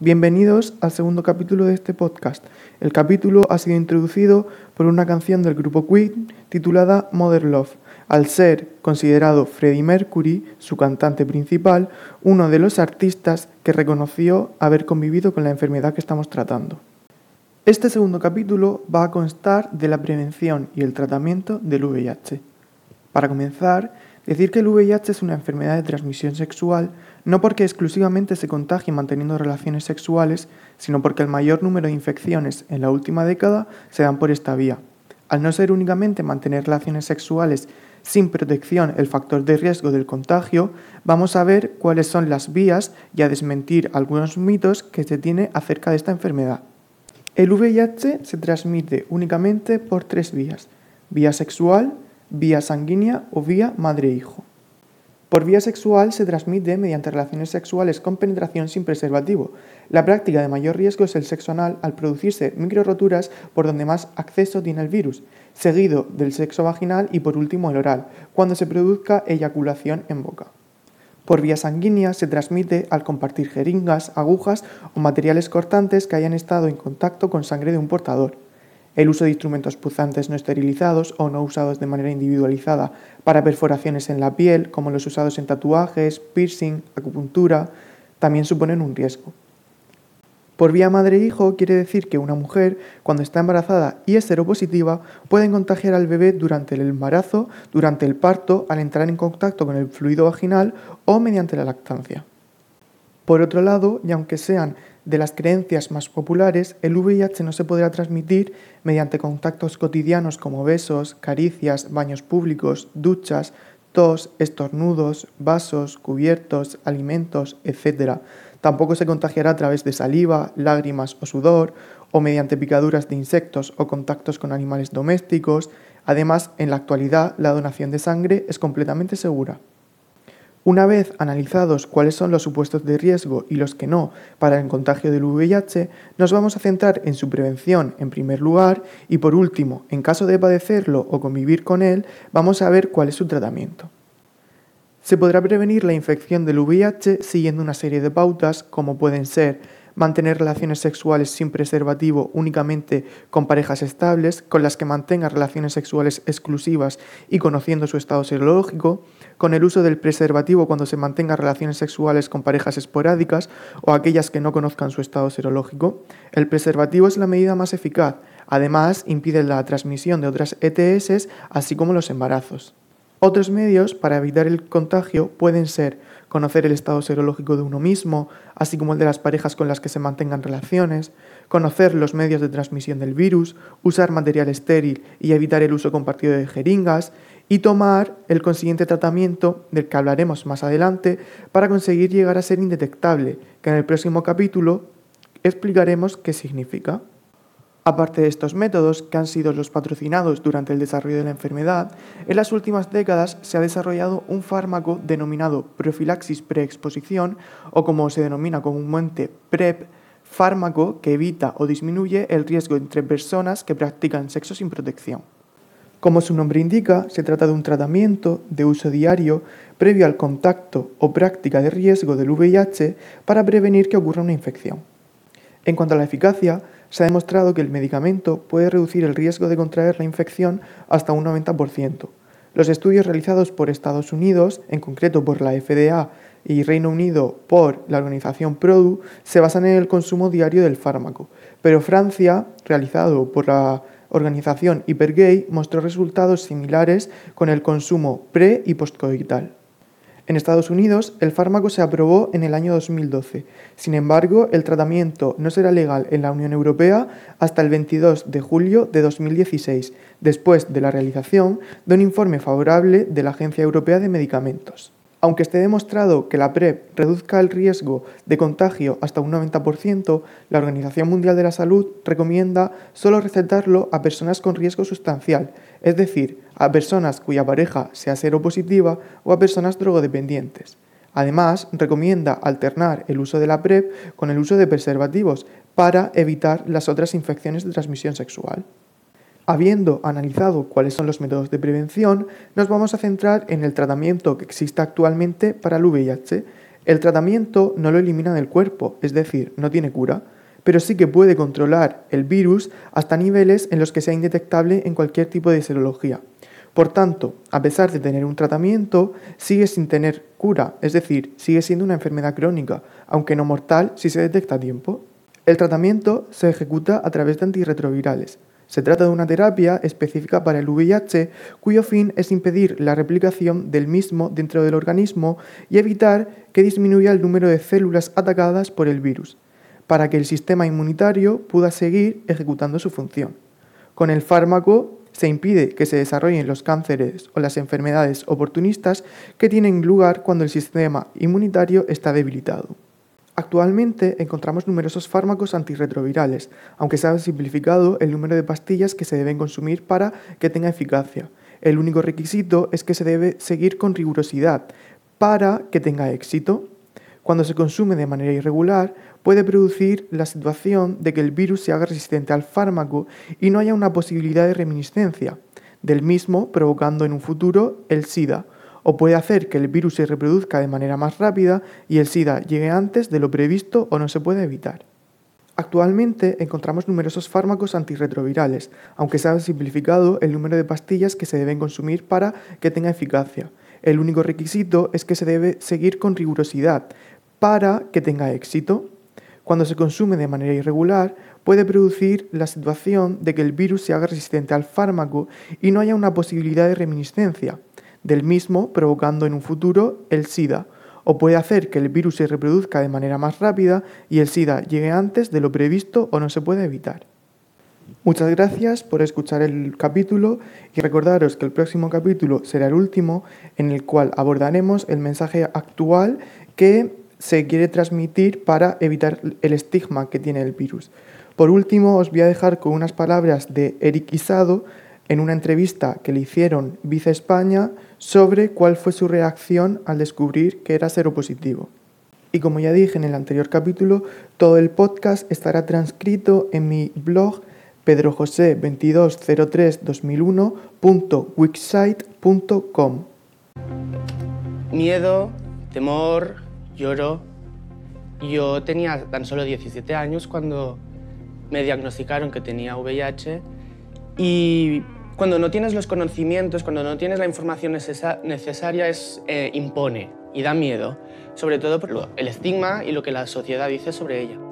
Bienvenidos al segundo capítulo de este podcast. El capítulo ha sido introducido por una canción del grupo Queen titulada Mother Love, al ser considerado Freddie Mercury, su cantante principal, uno de los artistas que reconoció haber convivido con la enfermedad que estamos tratando. Este segundo capítulo va a constar de la prevención y el tratamiento del VIH. Para comenzar, decir que el VIH es una enfermedad de transmisión sexual no porque exclusivamente se contagie manteniendo relaciones sexuales, sino porque el mayor número de infecciones en la última década se dan por esta vía. Al no ser únicamente mantener relaciones sexuales sin protección el factor de riesgo del contagio, vamos a ver cuáles son las vías y a desmentir algunos mitos que se tiene acerca de esta enfermedad. El VIH se transmite únicamente por tres vías, vía sexual, vía sanguínea o vía madre-hijo. Por vía sexual se transmite mediante relaciones sexuales con penetración sin preservativo. La práctica de mayor riesgo es el sexo anal al producirse microroturas por donde más acceso tiene el virus, seguido del sexo vaginal y por último el oral, cuando se produzca eyaculación en boca. Por vía sanguínea se transmite al compartir jeringas, agujas o materiales cortantes que hayan estado en contacto con sangre de un portador. El uso de instrumentos puzantes no esterilizados o no usados de manera individualizada para perforaciones en la piel, como los usados en tatuajes, piercing, acupuntura, también suponen un riesgo. Por vía madre-hijo quiere decir que una mujer, cuando está embarazada y es seropositiva, puede contagiar al bebé durante el embarazo, durante el parto, al entrar en contacto con el fluido vaginal o mediante la lactancia. Por otro lado, y aunque sean de las creencias más populares, el VIH no se podrá transmitir mediante contactos cotidianos como besos, caricias, baños públicos, duchas, tos, estornudos, vasos, cubiertos, alimentos, etc., Tampoco se contagiará a través de saliva, lágrimas o sudor, o mediante picaduras de insectos o contactos con animales domésticos. Además, en la actualidad, la donación de sangre es completamente segura. Una vez analizados cuáles son los supuestos de riesgo y los que no para el contagio del VIH, nos vamos a centrar en su prevención en primer lugar y por último, en caso de padecerlo o convivir con él, vamos a ver cuál es su tratamiento. Se podrá prevenir la infección del VIH siguiendo una serie de pautas como pueden ser mantener relaciones sexuales sin preservativo únicamente con parejas estables, con las que mantenga relaciones sexuales exclusivas y conociendo su estado serológico, con el uso del preservativo cuando se mantenga relaciones sexuales con parejas esporádicas o aquellas que no conozcan su estado serológico. El preservativo es la medida más eficaz, además impide la transmisión de otras ETS, así como los embarazos. Otros medios para evitar el contagio pueden ser conocer el estado serológico de uno mismo, así como el de las parejas con las que se mantengan relaciones, conocer los medios de transmisión del virus, usar material estéril y evitar el uso compartido de jeringas, y tomar el consiguiente tratamiento del que hablaremos más adelante para conseguir llegar a ser indetectable, que en el próximo capítulo explicaremos qué significa. Aparte de estos métodos, que han sido los patrocinados durante el desarrollo de la enfermedad, en las últimas décadas se ha desarrollado un fármaco denominado profilaxis preexposición o como se denomina comúnmente PrEP, fármaco que evita o disminuye el riesgo entre personas que practican sexo sin protección. Como su nombre indica, se trata de un tratamiento de uso diario previo al contacto o práctica de riesgo del VIH para prevenir que ocurra una infección. En cuanto a la eficacia, se ha demostrado que el medicamento puede reducir el riesgo de contraer la infección hasta un 90%. Los estudios realizados por Estados Unidos, en concreto por la FDA y Reino Unido por la organización PRODU, se basan en el consumo diario del fármaco, pero Francia, realizado por la organización Hypergay, mostró resultados similares con el consumo pre y postcoital. En Estados Unidos, el fármaco se aprobó en el año 2012. Sin embargo, el tratamiento no será legal en la Unión Europea hasta el 22 de julio de 2016, después de la realización de un informe favorable de la Agencia Europea de Medicamentos. Aunque esté demostrado que la PrEP reduzca el riesgo de contagio hasta un 90%, la Organización Mundial de la Salud recomienda solo recetarlo a personas con riesgo sustancial, es decir, a personas cuya pareja sea seropositiva o a personas drogodependientes. Además, recomienda alternar el uso de la PrEP con el uso de preservativos para evitar las otras infecciones de transmisión sexual. Habiendo analizado cuáles son los métodos de prevención, nos vamos a centrar en el tratamiento que existe actualmente para el VIH. El tratamiento no lo elimina del cuerpo, es decir, no tiene cura, pero sí que puede controlar el virus hasta niveles en los que sea indetectable en cualquier tipo de serología. Por tanto, a pesar de tener un tratamiento, sigue sin tener cura, es decir, sigue siendo una enfermedad crónica, aunque no mortal si se detecta a tiempo. El tratamiento se ejecuta a través de antirretrovirales. Se trata de una terapia específica para el VIH cuyo fin es impedir la replicación del mismo dentro del organismo y evitar que disminuya el número de células atacadas por el virus, para que el sistema inmunitario pueda seguir ejecutando su función. Con el fármaco se impide que se desarrollen los cánceres o las enfermedades oportunistas que tienen lugar cuando el sistema inmunitario está debilitado. Actualmente encontramos numerosos fármacos antirretrovirales, aunque se ha simplificado el número de pastillas que se deben consumir para que tenga eficacia. El único requisito es que se debe seguir con rigurosidad para que tenga éxito. Cuando se consume de manera irregular, puede producir la situación de que el virus se haga resistente al fármaco y no haya una posibilidad de reminiscencia del mismo, provocando en un futuro el SIDA o puede hacer que el virus se reproduzca de manera más rápida y el SIDA llegue antes de lo previsto o no se puede evitar. Actualmente encontramos numerosos fármacos antirretrovirales, aunque se ha simplificado el número de pastillas que se deben consumir para que tenga eficacia. El único requisito es que se debe seguir con rigurosidad para que tenga éxito. Cuando se consume de manera irregular, puede producir la situación de que el virus se haga resistente al fármaco y no haya una posibilidad de reminiscencia del mismo, provocando en un futuro el SIDA, o puede hacer que el virus se reproduzca de manera más rápida y el SIDA llegue antes de lo previsto o no se puede evitar. Muchas gracias por escuchar el capítulo y recordaros que el próximo capítulo será el último en el cual abordaremos el mensaje actual que se quiere transmitir para evitar el estigma que tiene el virus. Por último, os voy a dejar con unas palabras de Eric Isado en una entrevista que le hicieron Vice España sobre cuál fue su reacción al descubrir que era seropositivo. Y como ya dije en el anterior capítulo, todo el podcast estará transcrito en mi blog pedrojose22032001.wixsite.com. Miedo, temor, lloro. Yo tenía tan solo 17 años cuando me diagnosticaron que tenía VIH y cuando no tienes los conocimientos, cuando no tienes la información necesaria, es, eh, impone y da miedo, sobre todo por el estigma y lo que la sociedad dice sobre ella.